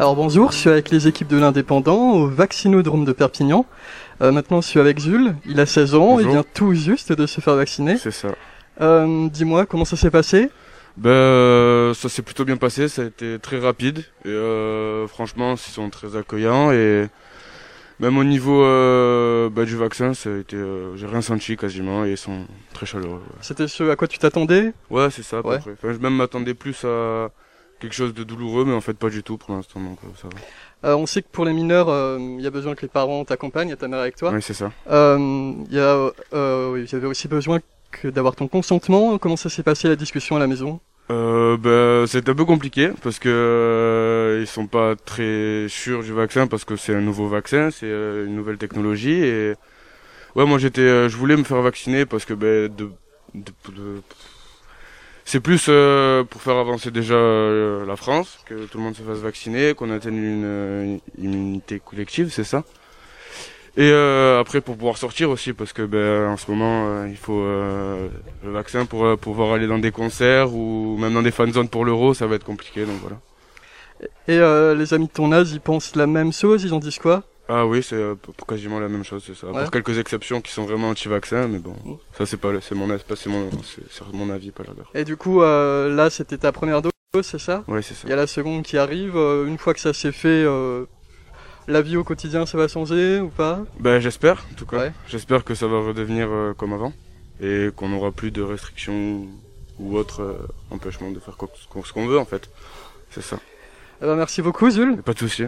Alors bonjour, je suis avec les équipes de l'Indépendant au Vaccinodrome de Perpignan. Euh, maintenant, je suis avec Jules, il a 16 ans, il vient tout juste de se faire vacciner. C'est ça. Euh, Dis-moi, comment ça s'est passé? Ben, euh, ça s'est plutôt bien passé, ça a été très rapide. Et euh, franchement, ils sont très accueillants. Et même au niveau euh, bah, du vaccin, ça a été, euh, j'ai rien senti quasiment. Et ils sont très chaleureux. ouais. C'était ce à quoi tu t'attendais? Ouais, c'est ça à peu Ouais. près. Enfin, je même m'attendais plus à quelque chose de douloureux, mais en fait pas du tout pour l'instant. Donc euh, ça va. Euh, On sait que pour les mineurs, euh, il y a besoin que les parents t'accompagnent, il y a ta mère avec toi. Oui, c'est ça. Euh, Il y, a, euh, oui, y avait aussi besoin que d'avoir ton consentement. Comment ça s'est passé la discussion à la maison? Euh, ben, c'est un peu compliqué parce que euh, ils sont pas très sûrs du vaccin parce que c'est un nouveau vaccin, c'est euh, une nouvelle technologie et ouais moi j'étais, euh, je voulais me faire vacciner parce que ben de, de- de- c'est plus euh, pour faire avancer déjà euh, la France que tout le monde se fasse vacciner, qu'on atteigne une, euh, immunité collective, c'est ça. Et euh, après pour pouvoir sortir aussi parce que ben en ce moment euh, il faut euh, le vaccin pour pouvoir aller dans des concerts ou même dans des fan zones pour l'euro ça va être compliqué donc voilà. Et les amis de ton âge, ils pensent la même chose Ils en disent quoi? Ah oui c'est euh, quasiment la même chose c'est ça. Ouais. Pour quelques exceptions qui sont vraiment anti-vaccin mais bon Mm. ça c'est pas le- c'est mon c'est mon c'est mon avis pas leur. Et du coup, euh, là, c'était ta première dose, c'est ça? Ouais c'est ça. Il y a la seconde qui arrive. euh, une fois que ça s'est fait, euh, la vie au quotidien, ça va changer ou pas? Ben j'espère en tout cas. Ouais. J'espère que ça va redevenir euh, comme avant et qu'on n'aura plus de restrictions ou autres euh, empêchements de faire quoi- ce qu'on veut en fait. C'est ça. Eh ben, Merci beaucoup, a Pas de souci.